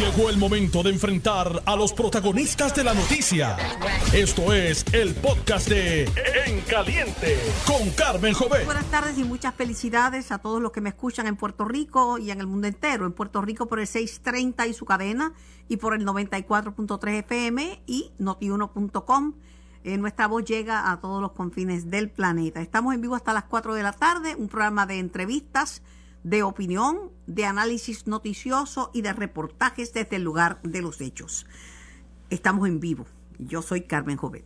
Llegó el momento de enfrentar a los protagonistas de la noticia. Esto es el podcast de En Caliente con Carmen Jovet. Buenas tardes y muchas felicidades a todos los que me escuchan en Puerto Rico y en el mundo entero. En Puerto Rico por el 630 y su cadena y por el 94.3 FM y notiuno.com. Eh, nuestra voz llega a todos los confines del planeta. Estamos en vivo hasta las 4 de la tarde, un programa de entrevistas de opinión, de análisis noticioso y de reportajes desde el lugar de los hechos. Estamos en vivo. Yo soy Carmen Jovet.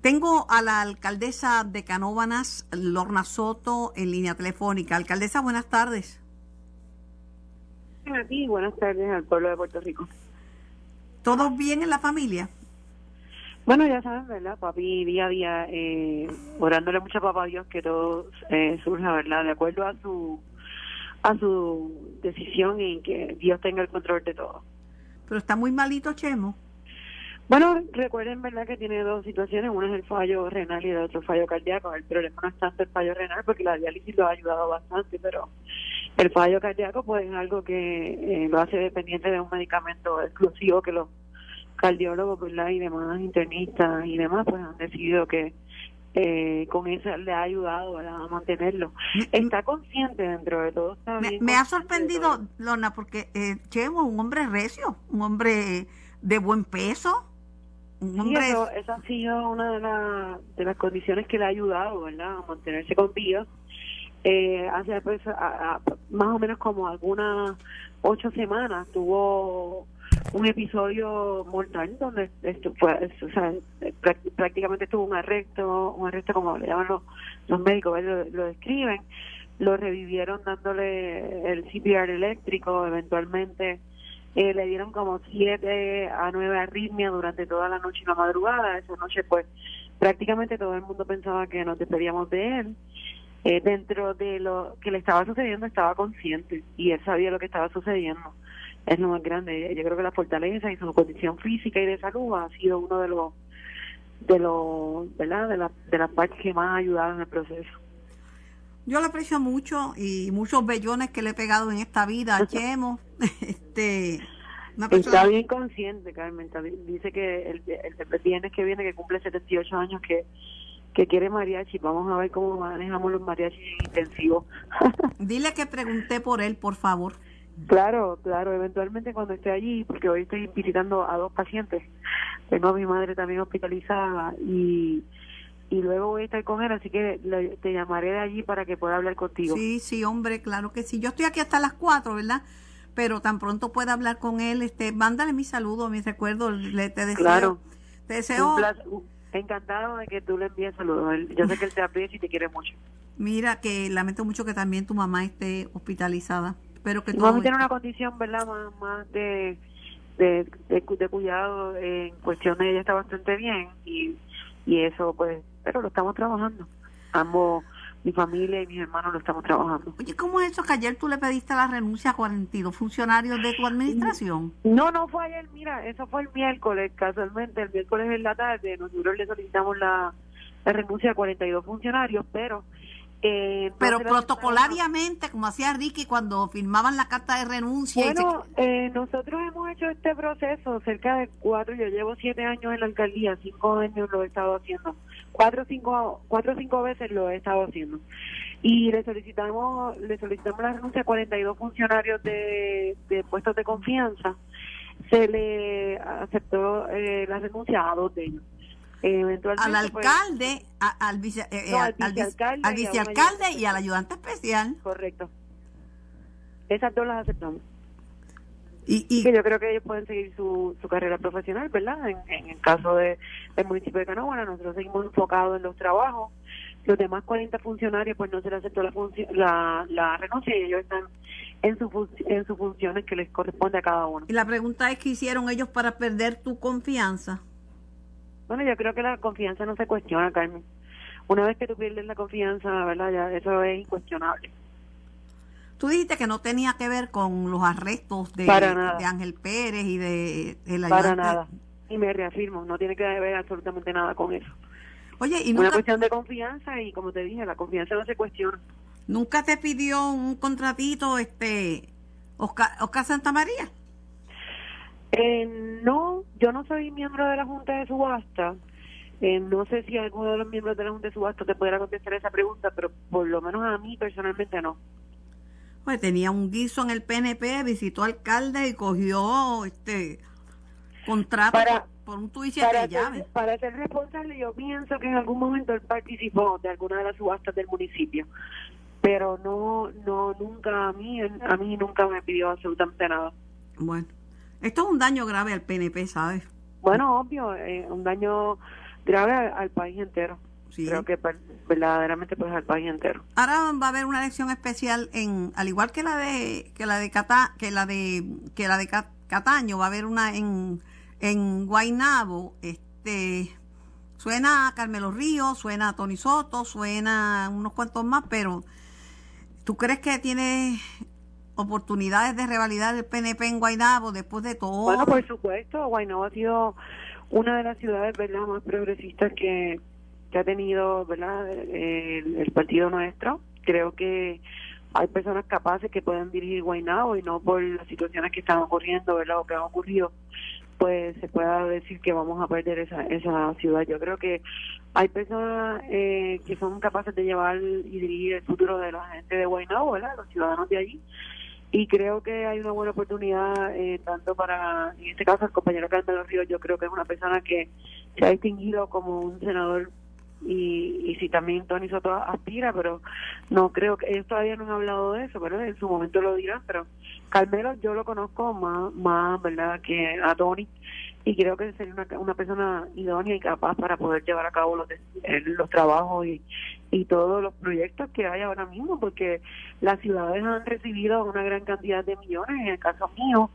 Tengo a la alcaldesa de Canóvanas, Lorna Soto, en línea telefónica. Alcaldesa, buenas tardes. A ti, buenas tardes al pueblo de Puerto Rico. ¿Todo bien en la familia? Bueno, ya saben, ¿verdad? Papi día a día eh, orándole mucho a papá Dios que todo eh, surja, ¿verdad? De acuerdo a su a su decisión y que Dios tenga el control de todo. Pero está muy malito Chemo. Bueno, recuerden, ¿verdad? Que tiene dos situaciones. Uno es el fallo renal y el otro fallo cardíaco. El problema no es tanto el fallo renal porque la diálisis lo ha ayudado bastante, pero el fallo cardíaco pues es algo que eh, lo hace dependiente de un medicamento exclusivo que los cardiólogos, ¿verdad? Y demás internistas y demás pues han decidido que eh, con eso le ha ayudado a mantenerlo. Está consciente dentro de todo. me, ha sorprendido, Lorna, porque eh, Chemo es un hombre recio, un hombre de buen peso. Un hombre... eso, ha sido una de, de las condiciones que le ha ayudado ¿verdad? a mantenerse con vida. Eh, hace pues, más o menos como algunas ocho semanas tuvo un episodio mortal donde esto fue, o sea, prácticamente tuvo un arresto, un arresto como le llaman los, médicos, lo, describen, lo revivieron dándole el CPR eléctrico, eventualmente eh, le dieron como siete a nueve arritmias durante toda la noche y la madrugada, esa noche pues prácticamente todo el mundo pensaba que nos despedíamos de él. Eh, dentro de lo que le estaba sucediendo estaba consciente y él sabía lo que estaba sucediendo es lo más grande. Yo creo que la fortaleza y su condición física y de salud ha sido uno de los de los, ¿verdad? De, la, de las partes que más ha ayudado en el proceso. Yo le aprecio mucho y muchos bellones que le he pegado en esta vida Chemo. este, Está bien consciente, Carmen. Dice que el, el, viernes que viene, que cumple 78 años, que que quiere mariachi. Vamos a ver cómo manejamos los mariachis intensivos. Dile que pregunté por él, por favor. Claro, claro, eventualmente cuando esté allí, porque hoy estoy visitando a dos pacientes, tengo a mi madre también hospitalizada y, y luego voy a estar con él, así que te llamaré de allí para que pueda hablar contigo. Sí, sí, hombre, claro que sí. Yo estoy aquí hasta las cuatro, ¿verdad? Pero tan pronto pueda hablar con él, este, mándale mi saludo, mi recuerdo, le te deseo. Claro. Te deseo. encantado de que tú le envíes saludos. Yo sé que él te aprecia y te quiere mucho. Mira, que lamento mucho que también tu mamá esté hospitalizada. Pero que Vamos a tener una condición, ¿verdad? Más, de, de, de, cuidado en cuestión de ella está bastante bien y, y eso, pues, pero lo estamos trabajando. Ambos, mi familia y mis hermanos lo estamos trabajando. Oye, ¿cómo es eso que ayer tú le pediste la renuncia a 42 funcionarios de tu administración? No, no fue ayer, mira, eso fue el miércoles, casualmente, el miércoles en la tarde, nosotros le solicitamos la, la renuncia a 42 funcionarios, pero eh, Pero protocolariamente, como hacía Ricky cuando firmaban la carta de renuncia. Bueno, eh, nosotros hemos hecho este proceso cerca de cuatro, yo llevo siete años en la alcaldía, cinco años lo he estado haciendo, cuatro cinco, cuatro o cinco veces lo he estado haciendo. Y le solicitamos, le solicitamos la renuncia a 42 funcionarios de, de puestos de confianza. Se le aceptó eh, la renuncia a dos de ellos al alcalde, al, vice, eh, al, vicealcalde, y, al ayudante especial. Correcto. Esas dos las aceptamos. Y, y que yo creo que ellos pueden seguir su, su carrera profesional, ¿verdad? En, el caso de, del municipio de Canóvana, nosotros seguimos enfocados en los trabajos. Los demás 40 funcionarios, pues no se les aceptó la, la, la renuncia y ellos están en, su en sus funciones que les corresponde a cada uno. Y la pregunta es, ¿qué hicieron ellos para perder tu confianza? Bueno, yo creo que la confianza no se cuestiona, Carmen. Una vez que tú pierdes la confianza, ¿verdad? Ya eso es incuestionable. Tú dijiste que no tenía que ver con los arrestos de, de Ángel Pérez y de, la Para nada. Y me reafirmo, no tiene que ver absolutamente nada con eso. Oye, y Una cuestión de confianza y como te dije, la confianza no se cuestiona. ¿Nunca te pidió un contratito este Oscar, Oscar Santa María? Eh, no, yo no soy miembro de la Junta de Subasta. Eh, no sé si alguno de los miembros de la Junta de Subasta te pudiera contestar esa pregunta, pero por lo menos a mí personalmente no. Pues tenía un guiso en el PNP, visitó alcalde y cogió este contrato Para- por un tuit Para de para ser responsable, yo pienso que en algún momento él participó de alguna de las subastas del municipio, pero no, no, nunca a mí, a mí nunca me pidió absolutamente nada. Bueno, esto es un daño grave al PNP, ¿sabes? Bueno, obvio, eh, un daño grave al, al país entero. Sí. Creo que per- verdaderamente pues al país entero. Ahora va a haber una elección especial en, al igual que la de que la de Cata, que la de que la de Ca- Cataño, va a haber una en en Guaynabo, este suena a Carmelo Ríos, suena a Tony Soto, suena a unos cuantos más, pero ¿tú crees que tiene oportunidades de revalidar el PNP en Guaynabo después de todo? Bueno, por supuesto, Guaynabo ha sido una de las ciudades verdad más progresistas que, que ha tenido verdad el, el partido nuestro. Creo que hay personas capaces que pueden dirigir Guaynabo y no por las situaciones que están ocurriendo, verdad, o que han ocurrido, pues se pueda decir que vamos a perder esa, esa ciudad. Yo creo que hay personas eh, que son capaces de llevar y dirigir el futuro de la gente de Guaynabo, ¿verdad? Los ciudadanos de allí y creo que hay una buena oportunidad eh, tanto para, en este caso, el compañero Carmelo Ríos, yo creo que es una persona que se ha distinguido como un senador y, y si también Tony Soto aspira, pero no creo que ellos todavía no han hablado de eso, pero en su momento lo dirán, pero Carmelo yo lo conozco más, más verdad que a Tony y creo que sería una, una persona idónea y capaz para poder llevar a cabo los, eh, los trabajos y, y todos los proyectos que hay ahora mismo, porque las ciudades han recibido una gran cantidad de millones. En el caso mío,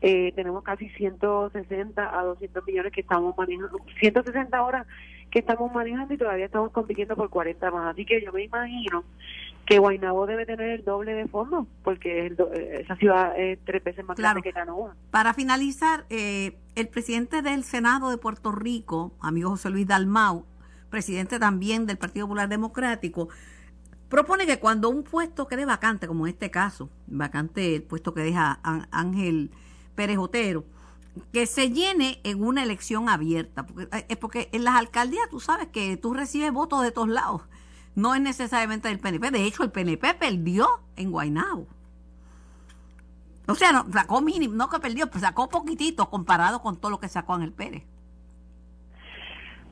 eh, tenemos casi 160 a 200 millones que estamos manejando, 160 horas que estamos manejando y todavía estamos compitiendo por 40 más. Así que yo me imagino que Guaynabo debe tener el doble de fondos, porque el do- eh, esa ciudad es tres veces más Claro. grande que Canoa. Para finalizar, eh, el presidente del Senado de Puerto Rico, amigo José Luis Dalmau, presidente también del Partido Popular Democrático, propone que cuando un puesto quede vacante, como en este caso, vacante el puesto que deja Ángel Pérez Otero, que se llene en una elección abierta, porque, eh, porque en las alcaldías tú sabes que tú recibes votos de todos lados, no es necesariamente del PNP, de hecho el PNP perdió en Guaynabo. O sea, no, sacó mínimo, no que perdió, pues sacó poquitito comparado con todo lo que sacó Ángel Pérez.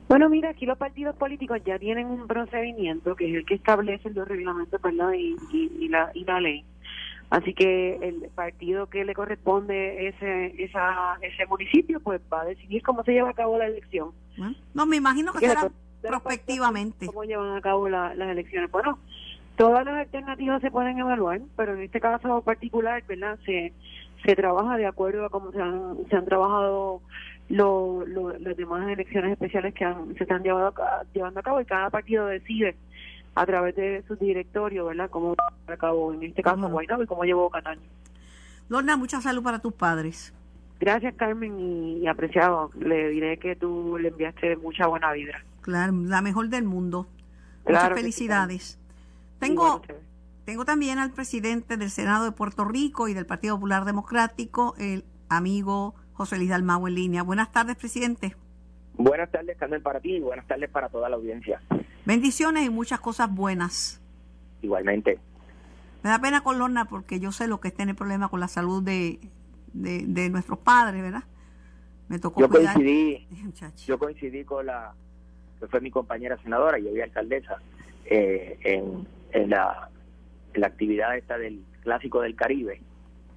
Bueno, mira, aquí los partidos políticos ya tienen un procedimiento que es el que establece los reglamentos y, y la, y la ley. Así que el partido que le corresponde ese esa, ese municipio, pues va a decidir cómo se lleva a cabo la elección. No, me imagino que será prospectivamente. ¿Cómo llevan a cabo la- las elecciones? Bueno, todas las alternativas se pueden evaluar, pero en este caso particular, ¿verdad? Se, se trabaja de acuerdo a cómo se han, se han trabajado lo- lo- las demás elecciones especiales que han- se están ca- llevando a cabo y cada partido decide a través de su directorio, ¿verdad? Cómo llevar a cabo, en este caso. Guaynabo y cómo llevó Cataño. Lorna, mucha salud para tus padres. Gracias, Carmen, y, y apreciado. Le diré que tú le enviaste mucha buena vibra. Claro, la mejor del mundo. Claro Muchas felicidades. Tengo, tengo también al presidente del Senado de Puerto Rico y del Partido Popular Democrático, el amigo José Luis Dalmau en línea. Buenas tardes, presidente. Buenas tardes, Carmen, para ti y buenas tardes para toda la audiencia. Bendiciones y muchas cosas buenas. Igualmente. Me da pena con Lorna porque yo sé lo que es tener problemas con la salud de, de, de nuestros padres, ¿verdad? Me tocó Yo cuidar. coincidí, Muchacho. yo coincidí con la que fue mi compañera senadora y hoy alcaldesa eh, en, en la, en la actividad esta del clásico del Caribe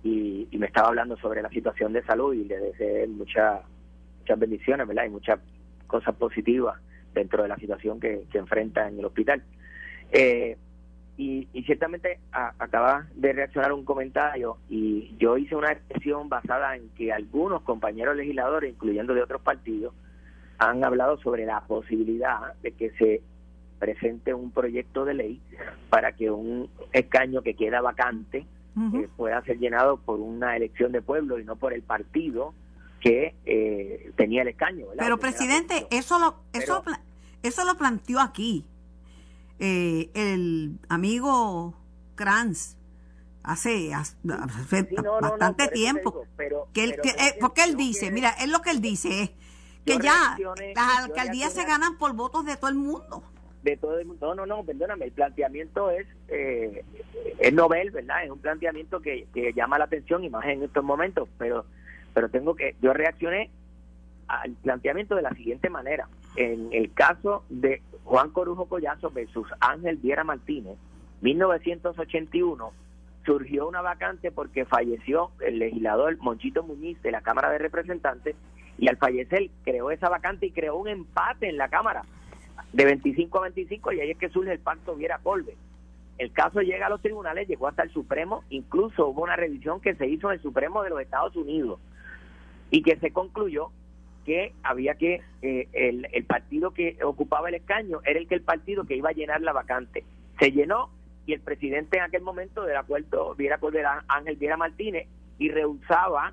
y, y me estaba hablando sobre la situación de salud y le deseé muchas muchas bendiciones, ¿verdad? Y muchas cosas positivas dentro de la situación que, que enfrenta en el hospital. Eh, y, y ciertamente a- acaba de reaccionar un comentario y yo hice una expresión basada en que algunos compañeros legisladores, incluyendo de otros partidos, han hablado sobre la posibilidad de que se presente un proyecto de ley para que un escaño que queda vacante eh, pueda ser llenado por una elección de pueblo y no por el partido que eh, tenía el escaño. ¿verdad? Pero Que presidente, eso lo, eso, Pero- eso lo planteó aquí eh, el amigo Kranz hace, bastante tiempo. que él, eh, porque él dice, mira, es lo que él dice es que ya las alcaldías se ganan por votos de todo el mundo. De todo el mundo. No, no, no, perdóname, el planteamiento es, eh, es novel, ¿verdad? Es un planteamiento que, que llama la atención y más en estos momentos, pero, pero tengo que, yo reaccioné al planteamiento de la siguiente manera. En el caso de Juan Corujo Collazo versus Ángel Viera Martínez, 1981, surgió una vacante porque falleció el legislador Monchito Muñiz de la Cámara de Representantes y al fallecer creó esa vacante y creó un empate en la Cámara de 25 a 25 y ahí es que surge el pacto Viera Colbe. El caso llega a los tribunales, llegó hasta el Supremo, incluso hubo una revisión que se hizo en el Supremo de los Estados Unidos y que se concluyó que había que eh, el, el, partido que ocupaba el escaño era el que el partido que iba a llenar la vacante. Se llenó y el presidente en aquel momento del acuerdo Viera Cordera Ángel Viera Martínez y rehusaba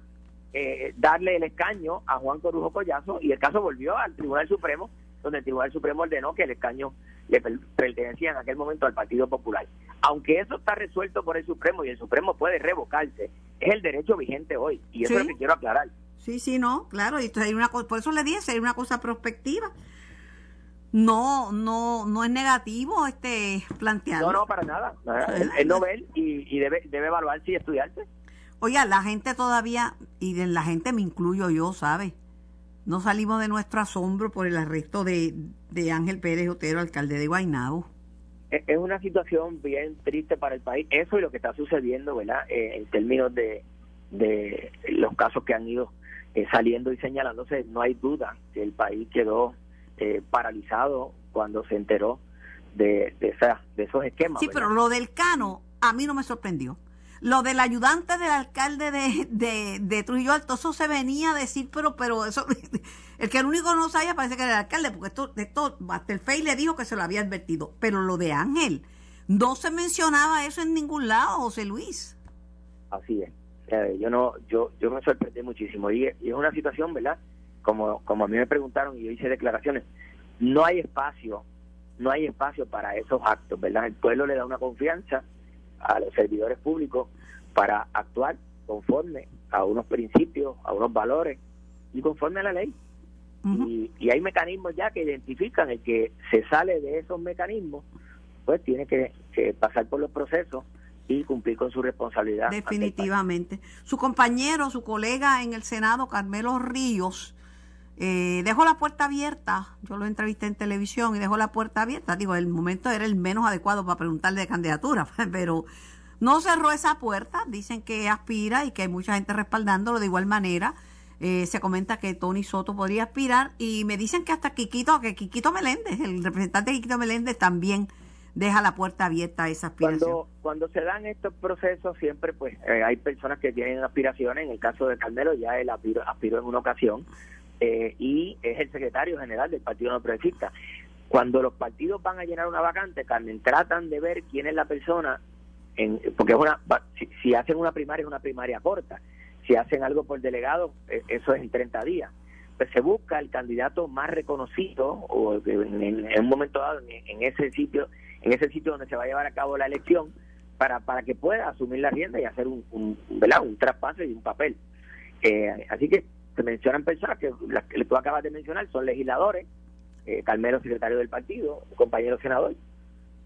eh, darle el escaño a Juan Corujo Collazo y el caso volvió al Tribunal Supremo donde el Tribunal Supremo ordenó que el escaño le pertenecía en aquel momento al Partido Popular. Aunque eso está resuelto por el Supremo y el Supremo puede revocarse, es el derecho vigente hoy y eso es lo que quiero aclarar. Sí, sí, no, claro, y hay una por eso le dije, hay una cosa prospectiva. No, no, no es negativo este plantear. No, no, para nada. Es novel y, y debe, debe evaluarse y estudiarse. Oiga, la gente todavía, y de la gente me incluyo yo, ¿sabe? No salimos de nuestro asombro por el arresto de, de Ángel Pérez Otero, alcalde de Guaynabo. Es una situación bien triste para el país. Eso es lo que está sucediendo, ¿verdad? Eh, en términos de, de los casos que han ido eh, saliendo y señalándose, no hay duda que el país quedó eh, paralizado cuando se enteró de, de, de esos esquemas. Sí, pero lo del Cano a mí no me sorprendió. Lo del ayudante del alcalde de, de, Trujillo Alto, eso se venía a decir, pero pero eso, el que el único no sabía parece que era el alcalde, porque esto, esto hasta el FEI le dijo que se lo había advertido. Pero lo de Ángel, no se mencionaba eso en ningún lado, José Luis. Así es yo no yo yo me sorprendí muchísimo. Y, es una situación verdad como como a mí me preguntaron y yo hice declaraciones. No hay espacio no hay espacio para esos actos verdad el pueblo le da una confianza a los servidores públicos para actuar conforme a unos principios a unos valores y conforme a la ley. Y, y hay mecanismos ya que identifican el que se sale de esos mecanismos pues tiene que pasar por los procesos y cumplir con su responsabilidad. Definitivamente. Su compañero, su colega en el Senado, Carmelo Ríos, eh, dejó la puerta abierta. Yo lo entrevisté en televisión y dejó la puerta abierta. Digo, el momento era el menos adecuado para preguntarle de candidatura, pero no cerró esa puerta. Dicen que aspira y que hay mucha gente respaldándolo de igual manera. Eh, se comenta que Tony Soto podría aspirar y me dicen que hasta Quiquito, que Quiquito Meléndez, el representante de Quiquito Meléndez también deja la puerta abierta a esa aspiración. Cuando, cuando se dan estos procesos, siempre pues eh, hay personas que tienen aspiraciones. En el caso de Carmelo, ya él aspiró, en una ocasión eh, y es el secretario general del Partido No Progresista. Cuando los partidos van a llenar una vacante, Carmen, tratan de ver quién es la persona, en, porque es una si, hacen una primaria, es una primaria corta. Si hacen algo por delegado, eh, eso es en 30 días. Pues se busca el candidato más reconocido o en, un momento dado en ese sitio en ese sitio donde se va a llevar a cabo la elección para, para que pueda asumir la rienda y hacer un, un, un traspaso y un papel. Eh, así que se mencionan personas que las que tú acabas de mencionar son legisladores, eh, Calmero, secretario del partido, compañero senador,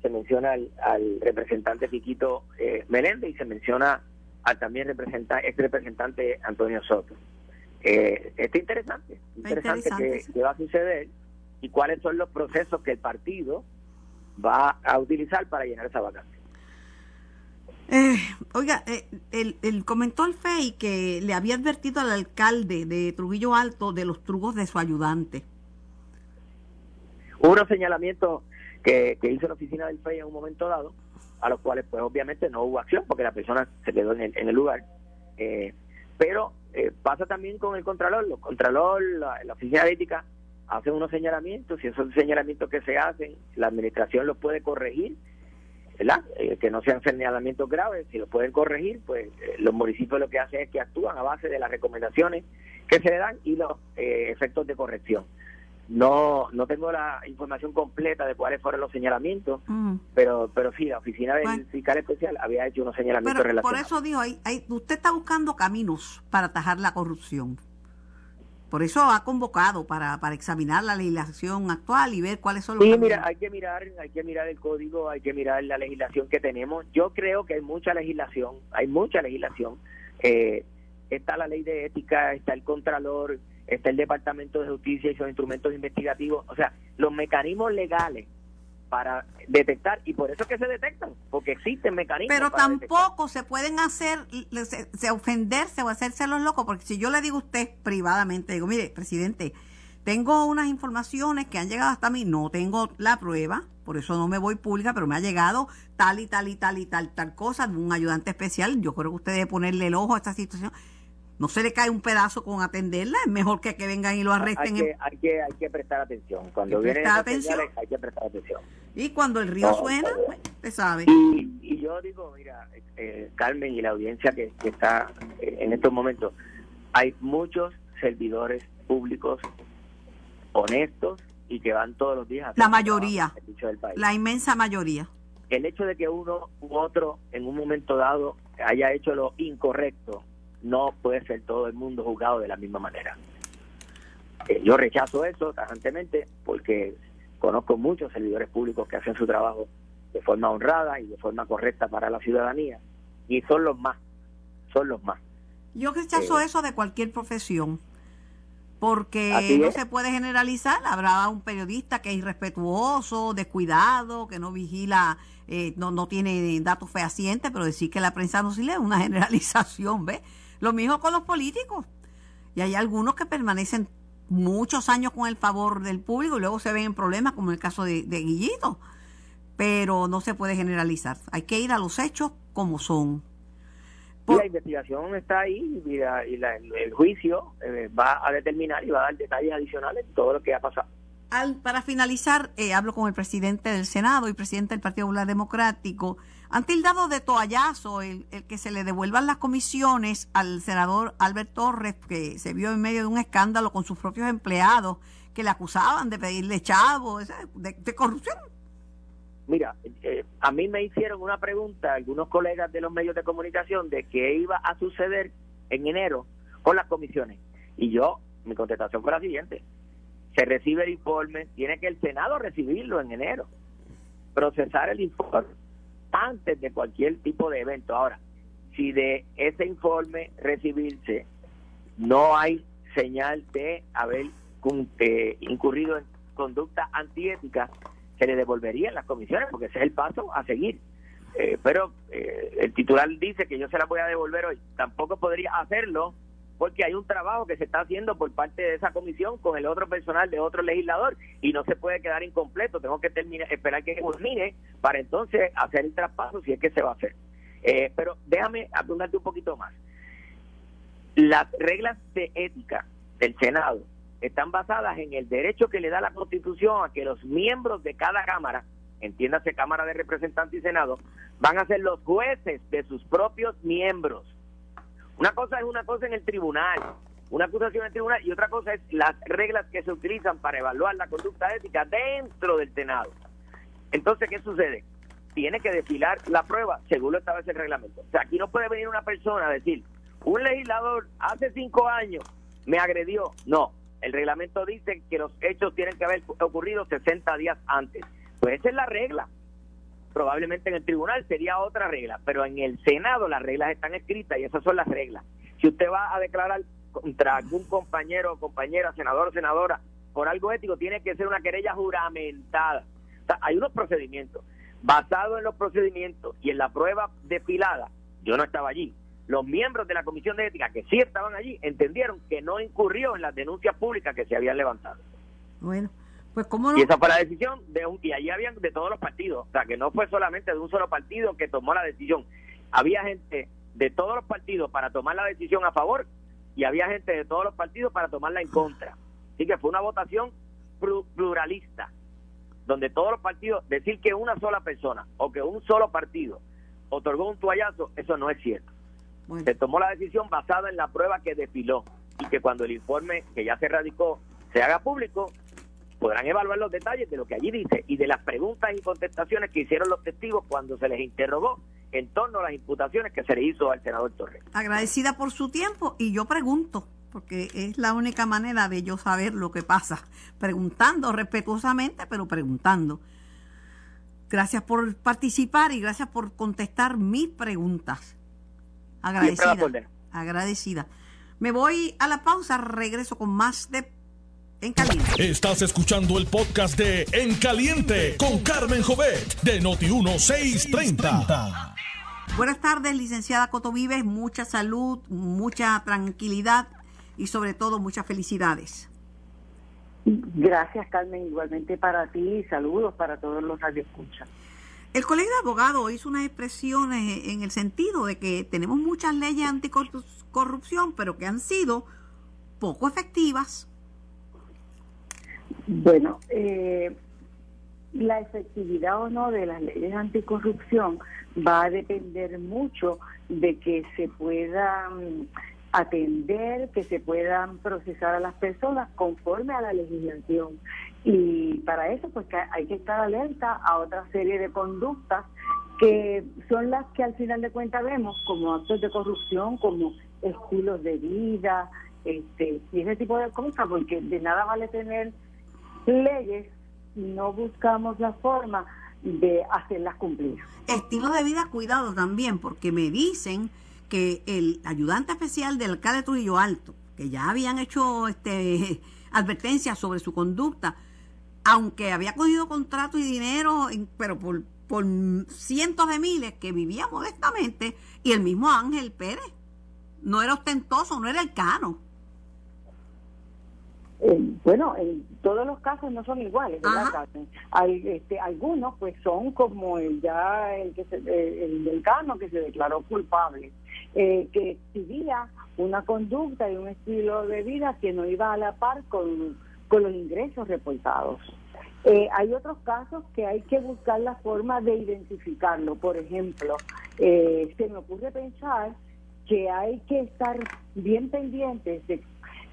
se menciona al, representante Piquito eh, Meléndez y se menciona al también representante, ex representante Antonio Soto. Eh, está interesante, interesante, qué va a suceder y cuáles son los procesos que el partido va a utilizar para llenar esa vacante. Eh, oiga, eh, el, el, comentó el FEI que le había advertido al alcalde de Trujillo Alto de los trucos de su ayudante. Hubo unos señalamientos que, hizo la oficina del FEI en un momento dado, a los cuales pues obviamente no hubo acción porque la persona se quedó en el, en el lugar. Eh, pero pasa también con el Contralor, los Contralor, la, la oficina de ética hacen unos señalamientos y esos señalamientos que se hacen, la administración los puede corregir, ¿verdad? Eh, que no sean señalamientos graves, si los pueden corregir, pues eh, los municipios lo que hacen es que actúan a base de las recomendaciones que se le dan y los eh, efectos de corrección. no no tengo la información completa de cuáles fueron los señalamientos, Mm. pero pero sí, la oficina del Bueno. fiscal especial había hecho unos señalamientos Pero por relacionados. eso digo, hay, hay- usted está buscando caminos para atajar la corrupción. Por eso ha convocado para, para examinar la legislación actual y ver cuáles son los Sí, mira, hay que mirar, hay que mirar el código, hay que mirar la legislación que tenemos. Yo creo que hay mucha legislación, hay mucha legislación. Eh, está la ley de ética, está el contralor, está el Departamento de Justicia y sus instrumentos investigativos. O sea, los mecanismos legales para detectar, y por eso es que se detectan, porque existen mecanismos. Pero para detectar. tampoco se pueden hacer, se, se ofenderse o hacerse los locos, porque si yo le digo a usted privadamente, digo, mire, presidente, tengo unas informaciones que han llegado hasta mí, no tengo la prueba, por eso no me voy pública, pero me ha llegado tal y tal y tal y tal, tal cosa, de un ayudante especial, yo creo que usted debe ponerle el ojo a esta situación. No se le cae un pedazo con atenderla, es mejor que, que vengan y lo hay arresten. que, en- hay que hay que prestar atención. Cuando Hay que vienen hay que prestar atención. Y cuando el río No, suena, usted sabe. Y, y yo digo, mira, eh, Carmen y la audiencia que, que está eh, en estos momentos, hay muchos servidores públicos honestos y que van todos los días a La mayoría. del país. La inmensa mayoría. El hecho de que uno u otro en un momento dado haya hecho lo incorrecto, no puede ser todo el mundo juzgado de la misma manera. Eh, yo rechazo eso tajantemente porque conozco muchos servidores públicos que hacen su trabajo de forma honrada y de forma correcta para la ciudadanía y son los más, son los más. Yo rechazo Eh, eso de cualquier profesión, porque no se puede generalizar. Habrá un periodista que es irrespetuoso, descuidado, que no vigila, eh, no, no tiene datos fehacientes, pero decir que la prensa no sirve es una generalización, ¿ves? Lo mismo con los políticos. Y hay algunos que permanecen muchos años con el favor del público y luego se ven en problemas, como el caso de, de Guillito. Pero no se puede generalizar. Hay que ir a los hechos como son. Por- la investigación está ahí y, la- y la- el juicio eh, va a determinar y va a dar detalles adicionales de todo lo que ha pasado. Al- para finalizar, eh, hablo con el presidente del Senado y presidente del Partido Popular Democrático. Han tildado de toallazo el, que se le devuelvan las comisiones al senador Albert Torres, que se vio en medio de un escándalo con sus propios empleados que le acusaban de pedirle chavo, ese- de, de corrupción. Mira, eh, a mí me hicieron una pregunta algunos colegas de los medios de comunicación de qué iba a suceder en enero con las comisiones. Y yo, mi contestación fue la siguiente. Se recibe el informe, tiene que el Senado recibirlo en enero, procesar el informe antes de cualquier tipo de evento. Ahora, si de ese informe recibirse no hay señal de haber eh, incurrido en conducta antiética, se le devolverían las comisiones, porque ese es el paso a seguir. Eh, pero eh, el titular dice que yo se las voy a devolver hoy. Tampoco podría hacerlo porque hay un trabajo que se está haciendo por parte de esa comisión con el otro personal de otro legislador y no se puede quedar incompleto. Tengo que terminar, esperar que culmine para entonces hacer el traspaso si es que se va a hacer. Eh, pero déjame apuntarte un poquito más. Las reglas de ética del Senado están basadas en el derecho que le da la Constitución a que los miembros de cada Cámara, entiéndase Cámara de Representantes y Senado, van a ser los jueces de sus propios miembros. Una cosa es una cosa en el tribunal, una acusación en el tribunal, y otra cosa es las reglas que se utilizan para evaluar la conducta ética dentro del Senado. Entonces, ¿qué sucede? Tiene que desfilar la prueba según lo establece el reglamento. O sea, aquí no puede venir una persona a decir, un legislador hace cinco años me agredió. No, el reglamento dice que los hechos tienen que haber ocurrido 60 días antes. Pues esa es la regla. Probablemente en el tribunal sería otra regla, pero en el Senado las reglas están escritas y esas son las reglas. Si usted va a declarar contra algún compañero o compañera, senador o senadora, por algo ético, tiene que ser una querella juramentada. O sea, hay unos procedimientos. Basado en los procedimientos y en la prueba desfilada, yo no estaba allí. Los miembros de la Comisión de Ética, que sí estaban allí, entendieron que no incurrió en las denuncias públicas que se habían levantado. Bueno, pues cómo no. Y esa fue la decisión de un, y allí habían de todos los partidos, o sea que no fue solamente de un solo partido que tomó la decisión. Había gente de todos los partidos para tomar la decisión a favor y había gente de todos los partidos para tomarla en contra. Así que fue una votación plu- pluralista, donde todos los partidos, decir que una sola persona o que un solo partido otorgó un toallazo, eso no es cierto. Bueno, Se tomó la decisión basada en la prueba que desfiló y que cuando el informe que ya se radicó se haga público, podrán evaluar los detalles de lo que allí dice y de las preguntas y contestaciones que hicieron los testigos cuando se les interrogó en torno a las imputaciones que se le hizo al senador Torres. Agradecida por su tiempo y yo pregunto, porque es la única manera de yo saber lo que pasa, preguntando respetuosamente, pero preguntando. Gracias por participar y gracias por contestar mis preguntas. Agradecida. Agradecida. Me voy a la pausa, regreso con más de En Caliente. Estás escuchando el podcast de En Caliente con Carmen Jovet de Noti1630. Buenas tardes, licenciada Coto Vives. Mucha salud, mucha tranquilidad y sobre todo muchas felicidades. Gracias, Carmen. Igualmente para ti y saludos para todos los radioescuchas. El Colegio de Abogados hizo unas expresiones en el sentido de que tenemos muchas leyes anticorrupción, pero que han sido poco efectivas. Bueno, eh, la efectividad o no de las leyes anticorrupción va a depender mucho de que se puedan atender, que se puedan procesar a las personas conforme a la legislación. Y para eso pues hay que estar alerta a otra serie de conductas que son las que al final de cuentas vemos como actos de corrupción, como estilos de vida, este, y ese tipo de cosas, porque de nada vale tener leyes si no buscamos la forma de hacerlas cumplir. Estilo de vida, cuidado también, porque me dicen que el ayudante especial del alcalde Trujillo Alto, que ya habían hecho este advertencias sobre su conducta, aunque había cogido contrato y dinero, pero por, por cientos de miles, que vivía modestamente, y el mismo Ángel Pérez, no era ostentoso, no era el cano. Eh, bueno, en todos los casos no son iguales, ¿verdad, Hay, este, algunos pues son como el ya el que se, el del cano que se declaró culpable, eh, que exhibía una conducta y un estilo de vida que no iba a la par con con los ingresos reportados. Eh, hay otros casos que hay que buscar la forma de identificarlo. Por ejemplo, eh, se me ocurre pensar que hay que estar bien pendientes de,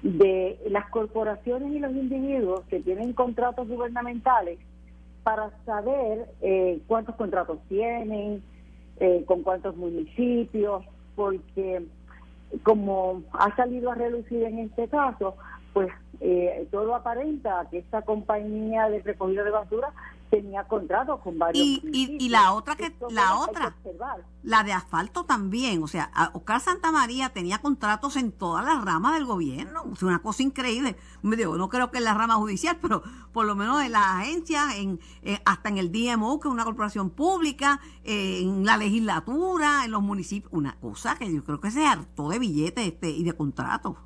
las corporaciones y los individuos que tienen contratos gubernamentales para saber eh, cuántos contratos tienen, con cuántos municipios, porque como ha salido a relucir en este caso, pues eh, todo aparenta que esta compañía de recogida de basura tenía contratos con varios y, y, la otra que la otra la de asfalto también o sea Oscar Santa María tenía contratos en todas las ramas del gobierno es una cosa increíble. Me digo no creo que en la rama judicial pero por lo menos en las agencias en eh, hasta en el DMO que es una corporación pública eh, en la legislatura en los municipios una cosa que yo creo que se hartó de billetes este y de contratos.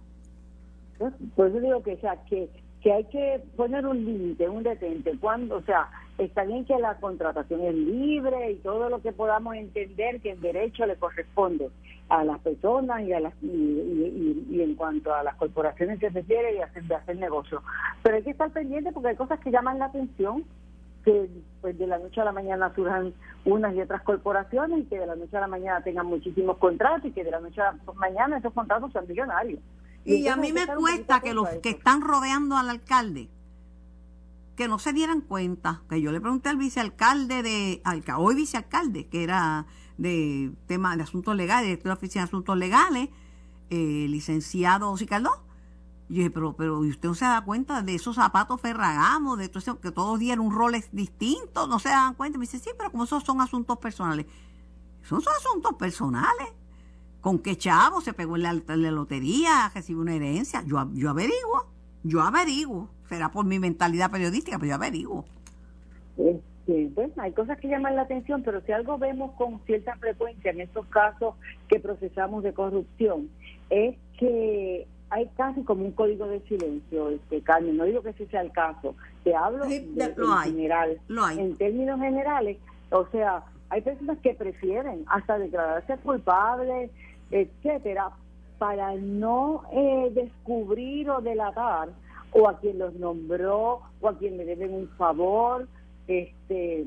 Por eso digo que, sea, que, que hay que poner un límite, un detente. Cuando, o sea, está bien que la contratación es libre y todo lo que podamos entender que el derecho le corresponde a las personas y a las y, en cuanto a las corporaciones que se quiere y hacer, de hacer negocio. Pero hay que estar pendiente porque hay cosas que llaman la atención que pues de la noche a la mañana surjan unas y otras corporaciones y que de la noche a la mañana tengan muchísimos contratos y que de la noche a la mañana esos contratos sean millonarios. Y, a mí me cuesta que los que están rodeando al alcalde que no se dieran cuenta, que yo le pregunté al vicealcalde de, al hoy vicealcalde, que era de tema de asuntos legales, de la oficina de asuntos legales, eh, licenciado Cicaldó. Yo dije, pero, pero usted no se da cuenta de esos zapatos Ferragamo, de todo que todos dieron un rol distinto, no se dan cuenta. Me dice, sí, pero como esos son asuntos personales. Esos son asuntos personales con qué chavo se pegó en la, lotería, recibió una herencia. Yo, yo averiguo, yo averiguo. Será por mi mentalidad periodística, pero yo averiguo. Este, bueno, hay cosas que llaman la atención, pero si algo vemos con cierta frecuencia en estos casos que procesamos de corrupción, es que hay casi como un código de silencio, este Carmen, no digo que ese sea el caso, te hablo en general, en términos generales, o sea, hay personas que prefieren hasta declararse culpables, etcétera, para no eh, descubrir o delatar o a quien los nombró o a quien le deben un favor, este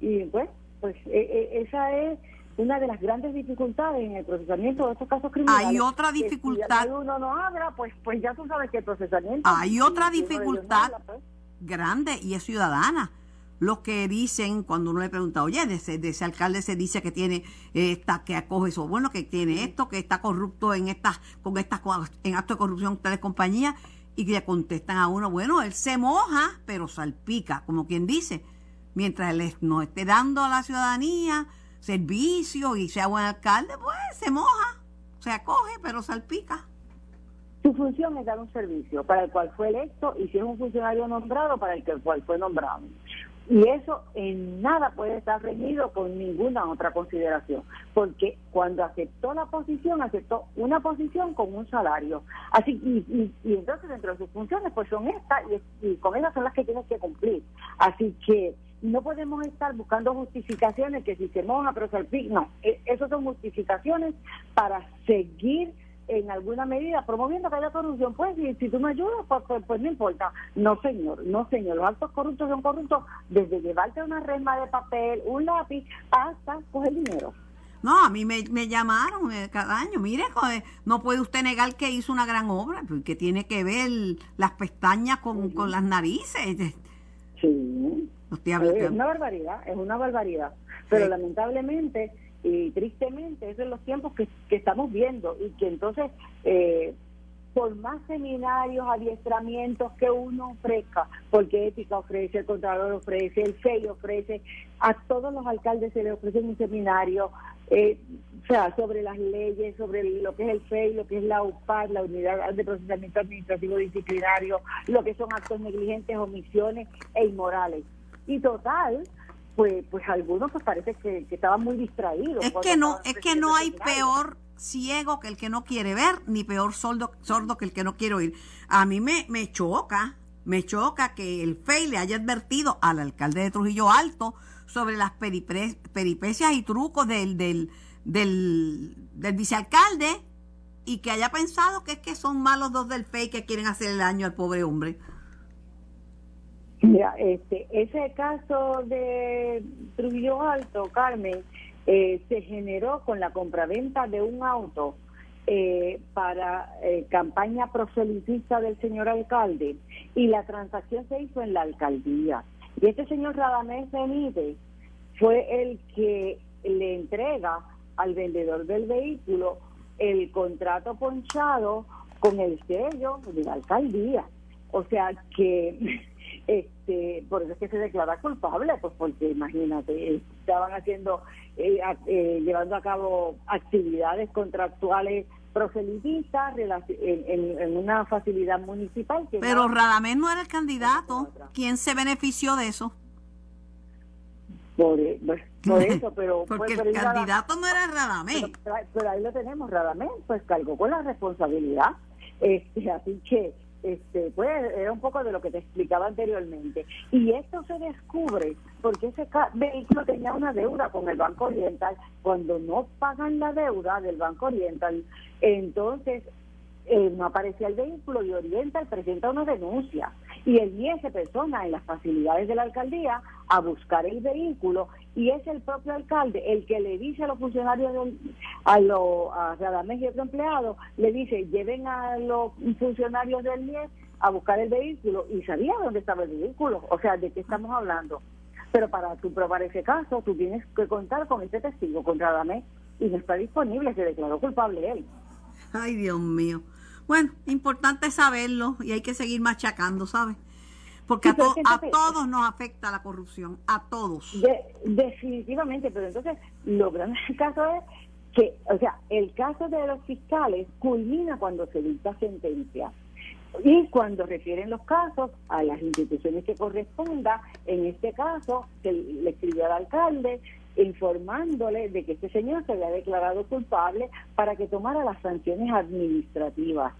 y pues, pues e, e, esa es una de las grandes dificultades en el procesamiento de estos casos criminales. Hay otra dificultad. Si uno no habla, pues, pues ya tú sabes que el procesamiento. Hay otra dificultad. Pues. grande y es ciudadana. Los que dicen, cuando uno le pregunta, oye, de ese, alcalde se dice que tiene esta, que acoge eso, bueno, que tiene esto, que está corrupto en estas, con estas, en actos de corrupción tales compañías, y que le contestan a uno, bueno, él se moja, pero salpica, como quien dice, mientras él no esté dando a la ciudadanía servicio y sea buen alcalde, pues se moja, se acoge, pero salpica. Su función es dar un servicio para el cual fue electo y si es un funcionario nombrado para el cual fue nombrado. Y eso en nada puede estar reñido con ninguna otra consideración, porque cuando aceptó la posición, aceptó una posición con un salario. Así y, y, entonces dentro de sus funciones pues son estas y, con esas son las que tienes que cumplir. Así que no podemos estar buscando justificaciones que si se moja pero se no, e, esas son justificaciones para seguir en alguna medida promoviendo que haya corrupción. Pues si, si tú me ayudas, pues, pues, pues, no importa. No, señor, no, señor. Los actos corruptos son corruptos desde llevarte una resma de papel, un lápiz, hasta coger dinero. No, a mí me, llamaron eh, cada año. Mire, no puede usted negar que hizo una gran obra, porque tiene que ver las pestañas con, con las narices. Sí. es una barbaridad, es una barbaridad. Pero lamentablemente y tristemente, esos son los tiempos que, estamos viendo y que entonces, eh, por más seminarios, adiestramientos que uno ofrezca, porque Ética ofrece, el Contralor ofrece, el FEI ofrece, a todos los alcaldes se les ofrece un seminario, eh, o sea, sobre las leyes, sobre lo que es el FEI, lo que es la UPAD, la Unidad de Procesamiento Administrativo Disciplinario, lo que son actos negligentes, omisiones e inmorales. Y total, pues, pues algunos pues parece que, estaban muy distraídos. Es que no, es que no hay peor ciego que el que no quiere ver, ni peor sordo, sordo que el que no quiere oír. A mí me, me choca, me choca que el FEI le haya advertido al alcalde de Trujillo Alto sobre las peripecias y trucos del, del, del, del vicealcalde y que haya pensado que es que son malos dos del FEI que quieren hacer el daño al pobre hombre. Mira, este, ese caso de Trujillo Alto, Carmen, eh, se generó con la compraventa de un auto eh, para eh, campaña proselitista del señor alcalde y la transacción se hizo en la alcaldía. Y este señor Radamés Benítez fue el que le entrega al vendedor del vehículo el contrato ponchado con el sello de la alcaldía. O sea que este por eso es que se declara culpable pues porque imagínate estaban haciendo eh, eh, llevando a cabo actividades contractuales proselitistas en, en, una facilidad municipal pero Radamés no era el candidato. Quién se benefició de eso por, e, pues, eso pero porque el candidato no era Radamés. Pero, ahí lo tenemos Radamés pues cargó con la responsabilidad. Este así que este, pues era un poco de lo que te explicaba anteriormente. Y esto se descubre porque ese vehículo tenía una deuda con el Banco Oriental. Cuando no pagan la deuda del Banco Oriental, entonces eh, no aparecía el vehículo y Oriental presenta una denuncia. Y el IE se persona en las facilidades de la alcaldía a buscar el vehículo y es el propio alcalde el que le dice a los funcionarios, a, los a Radamés y otro empleado, le dice, lleven a los funcionarios del MIE a buscar el vehículo y sabía dónde estaba el vehículo, o sea, ¿de qué estamos hablando? Pero para tú probar ese caso, tú tienes que contar con este testigo, con Radamés, y no está disponible, se declaró culpable él. Ay, Dios mío. Bueno, importante saberlo y hay que seguir machacando, ¿sabes? Porque a, todos nos afecta la corrupción, a todos. definitivamente, pero entonces lo grande del caso es que, o sea, el caso de los fiscales culmina cuando se dicta sentencia. Y cuando refieren los casos a las instituciones que corresponda, en este caso, se le escribió al alcalde informándole de que este señor se había declarado culpable para que tomara las sanciones administrativas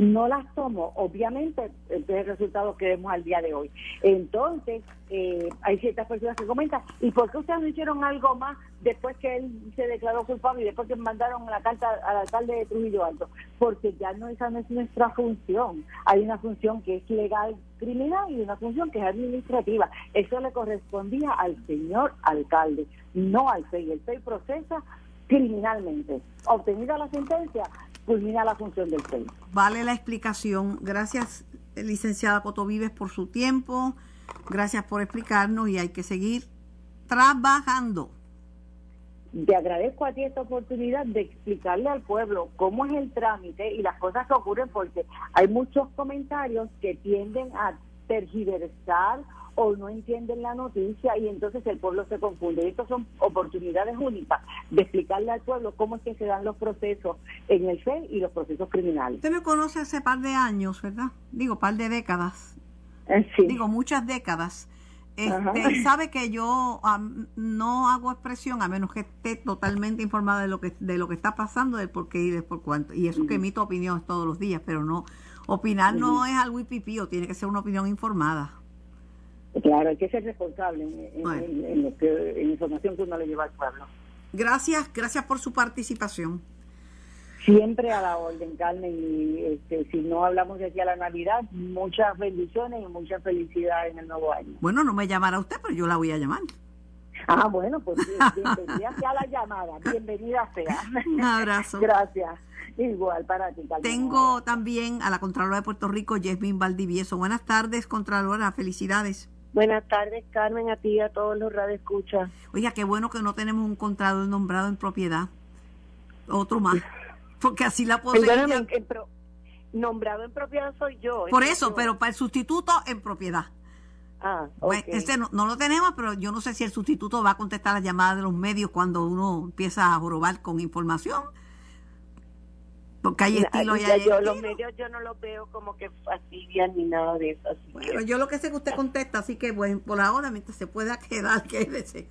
no las tomo, obviamente, es el resultado que vemos al día de hoy. Entonces, eh, hay ciertas personas que comentan, ¿y por qué ustedes no hicieron algo más después que él se declaró culpable y después que mandaron la carta al alcalde de Trujillo Alto? Porque ya no esa no es nuestra función. Hay una función que es legal criminal y una función que es administrativa. Eso le correspondía al señor alcalde, no al FEI. El FEI procesa criminalmente. Obtenida la sentencia, culmina la función del. Vale la explicación. Gracias, licenciada Coto Vives, por su tiempo. Gracias por explicarnos y hay que seguir trabajando. Te agradezco a ti esta oportunidad de explicarle al pueblo cómo es el trámite y las cosas que ocurren porque hay muchos comentarios que tienden a tergiversar o no entienden la noticia y entonces el pueblo se confunde. Estas son oportunidades únicas de explicarle al pueblo cómo es que se dan los procesos en el FED y los procesos criminales. Usted me conoce hace par de años, ¿verdad? Digo, par de décadas. Eh, sí. Digo, muchas décadas. Este, sabe que yo no hago expresión a menos que esté totalmente informada de lo que de lo que está pasando, del por qué y del por cuánto. Y eso que emito opiniones todos los días, pero no opinar no es algo pipío, tiene que ser una opinión informada. Claro, hay que ser responsable en, lo que, en información que uno le lleva al pueblo. Gracias, gracias por su participación. Siempre a la orden, Carmen, y este, si no hablamos de aquí a la Navidad, muchas bendiciones y mucha felicidad en el nuevo año. Bueno, no me llamará usted, pero yo la voy a llamar. Ah, bueno, pues bienvenida sea la llamada, bienvenida sea. Un abrazo. Gracias. Igual para ti. Tengo también a la Contralora de Puerto Rico, Jasmine Valdivieso. Buenas tardes, Contralora, felicidades. Buenas tardes, Carmen, a ti y a todos los radioescuchas. Oiga, qué bueno que no tenemos un contralor nombrado en propiedad. Otro más porque así la puedo nombrado en propiedad soy yo. Por eso, pero para el sustituto en propiedad. Ah, pues, este no, lo tenemos, pero yo no sé si el sustituto va a contestar las llamadas de los medios cuando uno empieza a jorobar con información. Porque hay estilo y hay yo, Los medios yo no los veo como que fastidian ni nada de eso. bueno, yo lo que sé que usted contesta, así que bueno, por ahora, mientras se pueda quedar, quédese.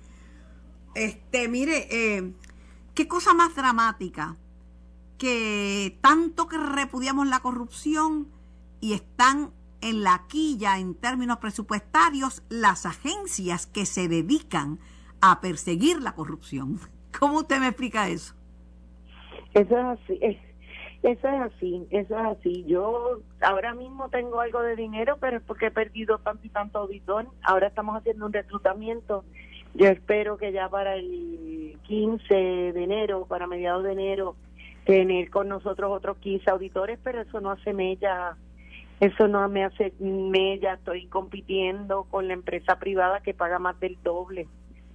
Este, mire, eh, qué cosa más dramática que tanto que repudiamos la corrupción y están en la quilla en términos presupuestarios las agencias que se dedican a perseguir la corrupción. ¿Cómo usted me explica eso? Eso es así, eso es así, eso es así. Yo ahora mismo tengo algo de dinero, pero es porque he perdido tanto y tanto auditor. Ahora estamos haciendo un reclutamiento. Yo espero que ya para el 15 de enero, para mediados de enero, tener con nosotros otros 15 auditores, pero eso no hace mella, eso no me hace mella, estoy compitiendo con la empresa privada que paga más del doble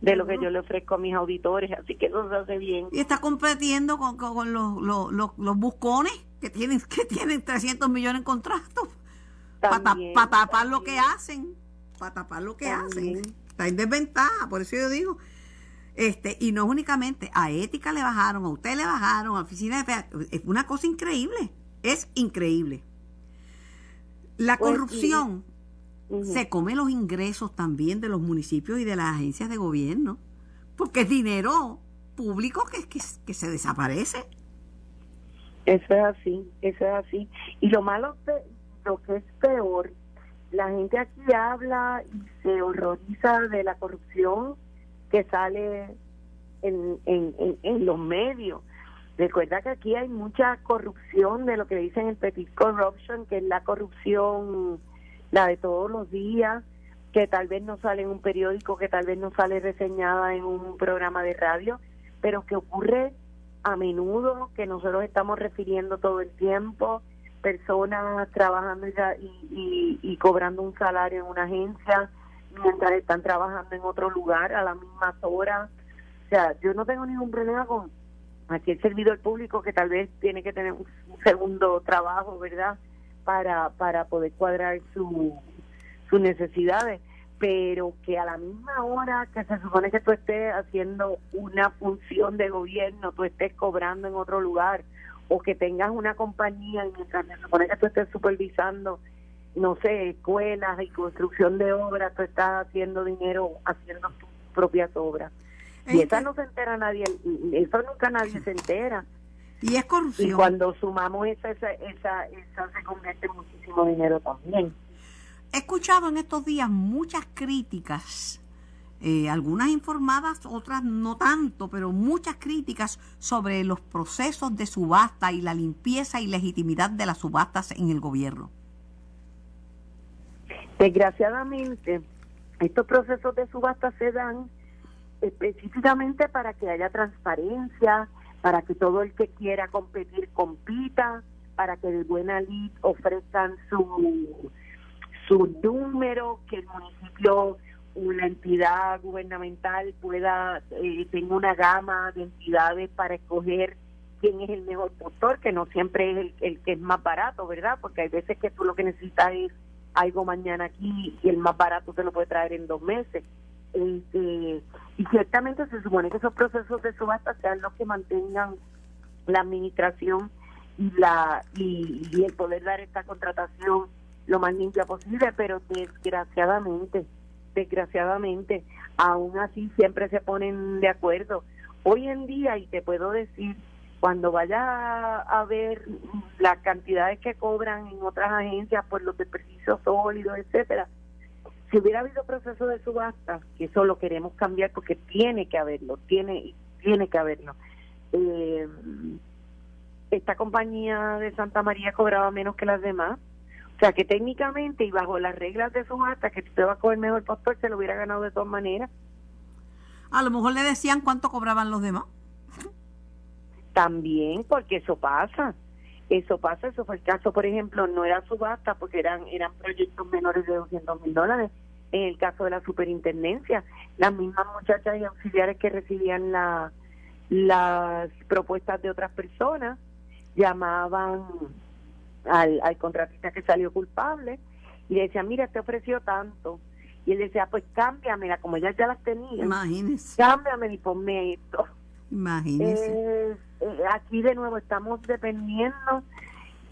de lo que yo le ofrezco a mis auditores, así que eso se hace bien. Y está compitiendo con, con los, los, los, buscones que tienen que tienen 300 millones en contratos para tapar lo que hacen, para tapar lo que hacen. Está en desventaja, por eso yo digo, este, y no únicamente a ética le bajaron, a usted le bajaron, a oficina de es una cosa increíble, es increíble. La se come los ingresos también de los municipios y de las agencias de gobierno, porque es dinero público que, que, que se desaparece. Eso es así, eso es así. Y lo malo, lo que es peor, la gente aquí habla y se horroriza de la corrupción que sale en, en, en, los medios. Recuerda que aquí hay mucha corrupción de lo que dicen el petit corruption, que es la corrupción, la de todos los días, que tal vez no sale en un periódico, que tal vez no sale reseñada en un programa de radio, pero que ocurre a menudo, que nosotros estamos refiriendo todo el tiempo, personas trabajando y, y, y cobrando un salario en una agencia, mientras están trabajando en otro lugar a las mismas horas. O sea, yo no tengo ningún problema con aquí el servidor público que tal vez tiene que tener un segundo trabajo, ¿verdad? Para, para poder cuadrar su, sus necesidades, pero que a la misma hora que se supone que tú estés haciendo una función de gobierno, tú estés cobrando en otro lugar, o que tengas una compañía y mientras se supone que tú estés supervisando no sé, escuelas y construcción de obras, tú estás haciendo dinero haciendo tus propias obras. Y esa no se entera nadie, eso nunca nadie se entera. Y es corrupción. Y cuando sumamos esa, esa, esa, esa se convierte en muchísimo dinero también. He escuchado en estos días muchas críticas, eh, algunas informadas, otras no tanto, pero muchas críticas sobre los procesos de subasta y la limpieza y legitimidad de las subastas en el gobierno. Desgraciadamente, estos procesos de subasta se dan específicamente para que haya transparencia, para que todo el que quiera competir compita, para que de buena lid ofrezcan su, su número, que el municipio una entidad gubernamental pueda eh, tener una gama de entidades para escoger quién es el mejor postor, que no siempre es el, el, que es más barato, ¿verdad? Porque hay veces que tú lo que necesitas es algo mañana aquí y el más barato te lo puede traer en dos meses. Este, y ciertamente se supone que esos procesos de subasta sean los que mantengan la administración y la y, y el poder dar esta contratación lo más limpia posible, pero desgraciadamente desgraciadamente, aún así siempre se ponen de acuerdo. Hoy en día, y te puedo decir, cuando vaya a ver las cantidades que cobran en otras agencias por los desperdicios sólidos, etcétera, si hubiera habido proceso de subasta, que eso lo queremos cambiar porque tiene que haberlo, tiene, tiene que haberlo. Eh, esta compañía de Santa María cobraba menos que las demás, o sea que técnicamente y bajo las reglas de subasta que usted va a coger mejor pastor se lo hubiera ganado de todas maneras. A lo mejor le decían cuánto cobraban los demás. También, porque eso pasa. Eso pasa, eso fue el caso, por ejemplo, no era subasta porque eran eran proyectos menores de 200 mil dólares. En el caso de la superintendencia, las mismas muchachas y auxiliares que recibían la, las propuestas de otras personas llamaban al, al contratista que salió culpable y le decía, mira, te ofreció tanto. Y él decía, pues cámbiamela, como ya ya las tenía. Imagínese. Cámbiamela y ponme esto. Imagínese. Eh, eh, aquí de nuevo estamos dependiendo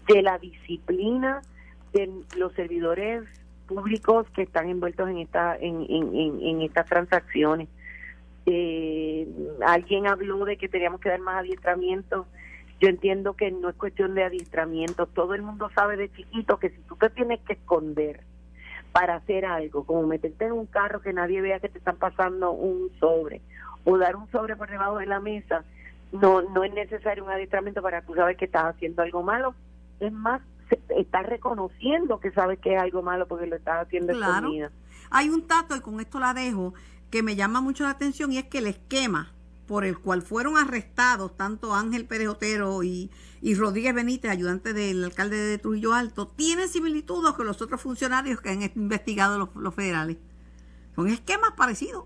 de la disciplina de los servidores públicos que están envueltos en esta en, en, en, estas transacciones. Eh, alguien habló de que teníamos que dar más adiestramiento yo entiendo que no es cuestión de adiestramiento, todo el mundo sabe de chiquito que si tú te tienes que esconder para hacer algo, como meterte en un carro que nadie vea que te están pasando un sobre o dar un sobre por debajo de la mesa, no no es necesario un adiestramiento para tú sabes que estás haciendo algo malo. Es más, estás reconociendo que sabes que es algo malo porque lo estás haciendo claro. escondida. Hay un tato, y con esto la dejo, que me llama mucho la atención y es que el esquema por el cual fueron arrestados tanto Ángel Pérez Otero y, y Rodríguez Benítez, ayudante del alcalde de Trujillo Alto, tienen similitudes con los otros funcionarios que han investigado los, los federales. Son esquemas parecidos.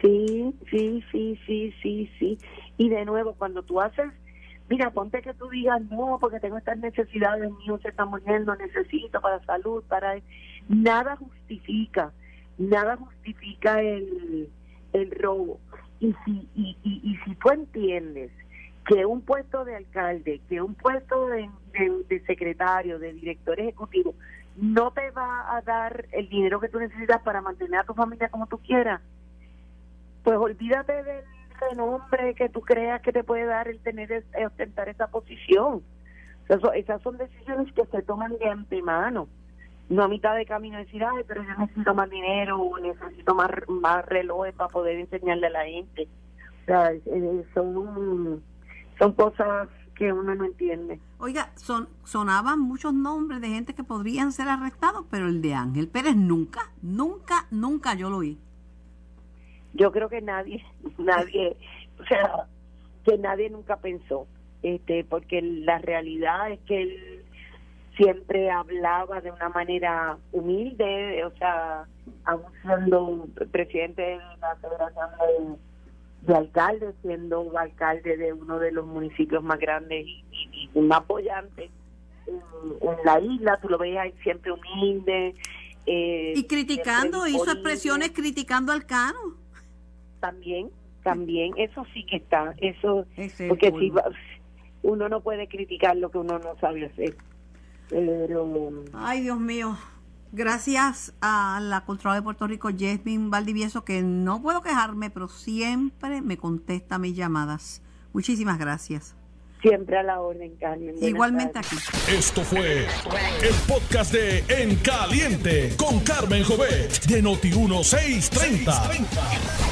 Sí, sí, sí, sí, sí, sí. Y de nuevo, cuando tú haces, mira, ponte que tú digas, no, porque tengo estas necesidades, mío se está muriendo, necesito para salud, para... Nada justifica, nada justifica el, el robo. Y si, y, y, y si tú entiendes que un puesto de alcalde, que un puesto de, de, de, secretario, de director ejecutivo, no te va a dar el dinero que tú necesitas para mantener a tu familia como tú quieras, pues olvídate del renombre que tú creas que te puede dar el tener, el ostentar esa posición. Esas son decisiones que se toman de antemano no a mitad de camino decir, ay, pero yo necesito más dinero o necesito más, más relojes para poder enseñarle a la gente. O sea, son, son cosas que uno no entiende. Oiga, son, sonaban muchos nombres de gente que podrían ser arrestados, pero el de Ángel Pérez nunca, nunca, nunca yo lo oí. Yo creo que nadie, nadie, o sea, que nadie nunca pensó, este, porque la realidad es que él siempre hablaba de una manera humilde, o sea, aún siendo presidente de la Federación de, de Alcaldes, siendo alcalde de uno de los municipios más grandes y, y, y más apoyantes en, en, la isla, tú lo veías ahí siempre humilde. Eh, y criticando, hizo expresiones criticando al Cano. También, también, eso sí que está, eso, porque si uno no puede criticar lo que uno no sabe hacer. Pero... Ay, Dios mío. Gracias a la Contralora de Puerto Rico, Jasmine Valdivieso, que no puedo quejarme, pero siempre me contesta mis llamadas. Muchísimas gracias. Siempre a la orden, Carmen. Buenas Igualmente tardes. aquí. Esto fue el podcast de En Caliente con Carmen Jovet de Noti1630.